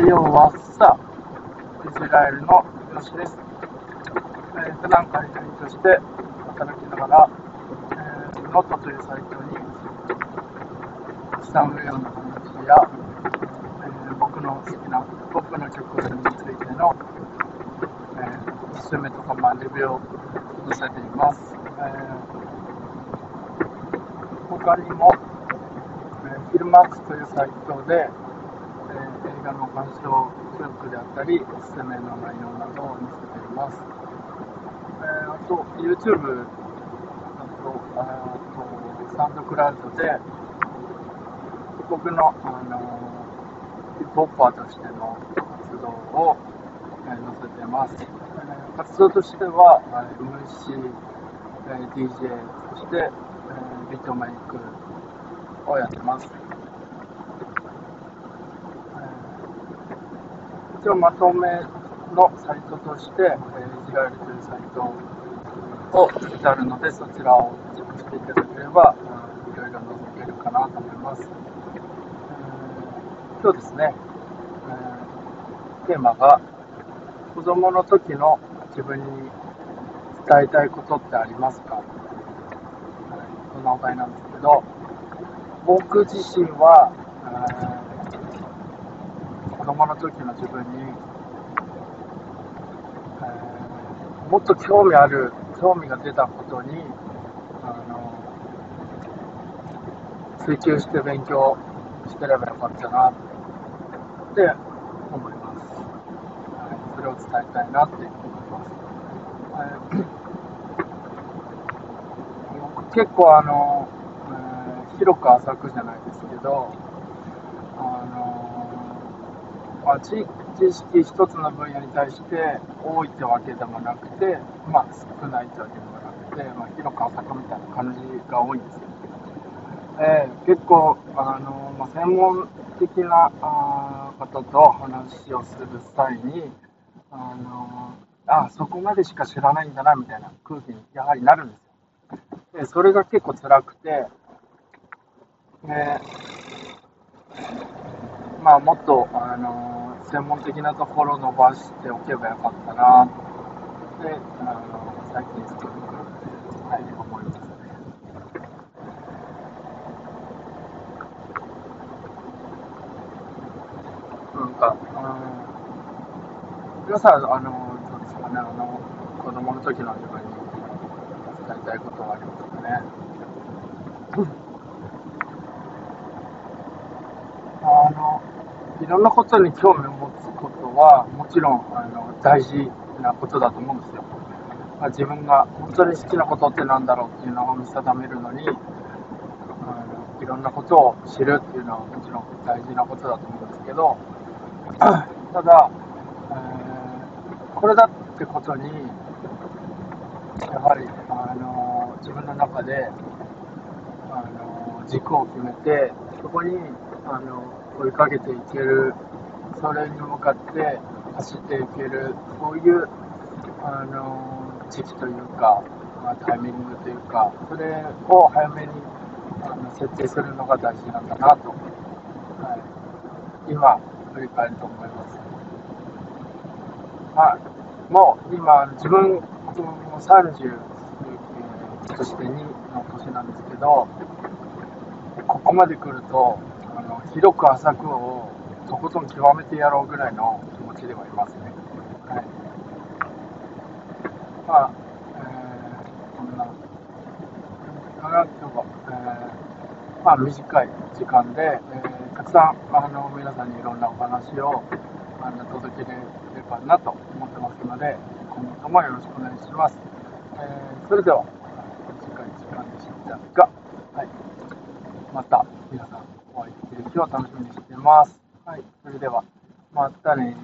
要はさ、イスラエルのヨシです。えー、普段会社員として働きながら、えー、ノットというサイトに資産運用の話や、えー、僕の好きな僕の曲についての、えー、おすすめとか、まあ、レビューを載せています。えー、他にも、えー、フィルマークスというサイトで、映画の鑑賞記録であったり、おすすめの内容などを載せています。えー、あと、YouTube、あと、あとサンドクラウドで、僕の、あのヒップホッパーとしての活動を、えー、載せてます。えー、活動としては、MC、え DJ、そして、えビートメイクをやってます。一応まとめのサイトとして、えー、イジラエルというサイトをしてあるので、そちらをチェックしていただければ、うん、いろいろ覗けるかなと思います。今日ですね、えー、テーマが、子供の時の自分に伝えたいことってありますか、はい、そんなお題なんですけど、僕自身は、え子供の時の自分に、えー、もっと興味ある、興味が出たことに、あの、追求して勉強してればよかったなって思います。はい、それを伝えたいなって思います。はい、結構あの、えー、広く浅くじゃないですけど、まあ、知識一つの分野に対して多いってわけでもなくて、まあ、少ないってわけでもなくて、まあ、広く浅くみたいな感じが多いんですよ。えー、結構、あのまあ、専門的なあ方と話をする際に、あのあそこまでしか知らないんだなみたいな空気にやはりなるんですよ。でそれが結構辛くて、まあ、もっと、あの専門的なところを伸ばしておけばよかったなって、あの最近すごく、はい、思いますね。なんか、うん、皆さん、あの、どうですかね、あの、子供の時の自分に伝えたいことはありますかね。あの、いろんなことに興味を持つことは、もちろんあの大事なことだと思うんですよ。まあ、自分が本当に好きなことって何だろうっていうのを見定めるのに、あのいろんなことを知るっていうのはもちろん大事なことだと思うんですけど、ただ、えー、これだってことに、やはり、あの自分の中で、あの軸を決めて、そこに、あの追いかけていける、それに向かって走っていける、そういうあの時期というか、まあ、タイミングというか、それを早めにあの設定するのが大事なんだなと、はい、今、振り返ると思います。はい、もう今、自分も30として2の年なんですけど、ここまで来ると、広く浅くをとことん極めてやろうぐらいの気持ちではいますね。はい。まあ、えー、こんな、かな、今日は、えー、まあ、短い時間で、えー、たくさん、あの、皆さんにいろんなお話を、あの、届けれればなと思ってますので、今後ともよろしくお願いします。えー、それでは、短い時間でしたが、はい。また、皆さん、日を楽しみにしています。はい、それでは、またね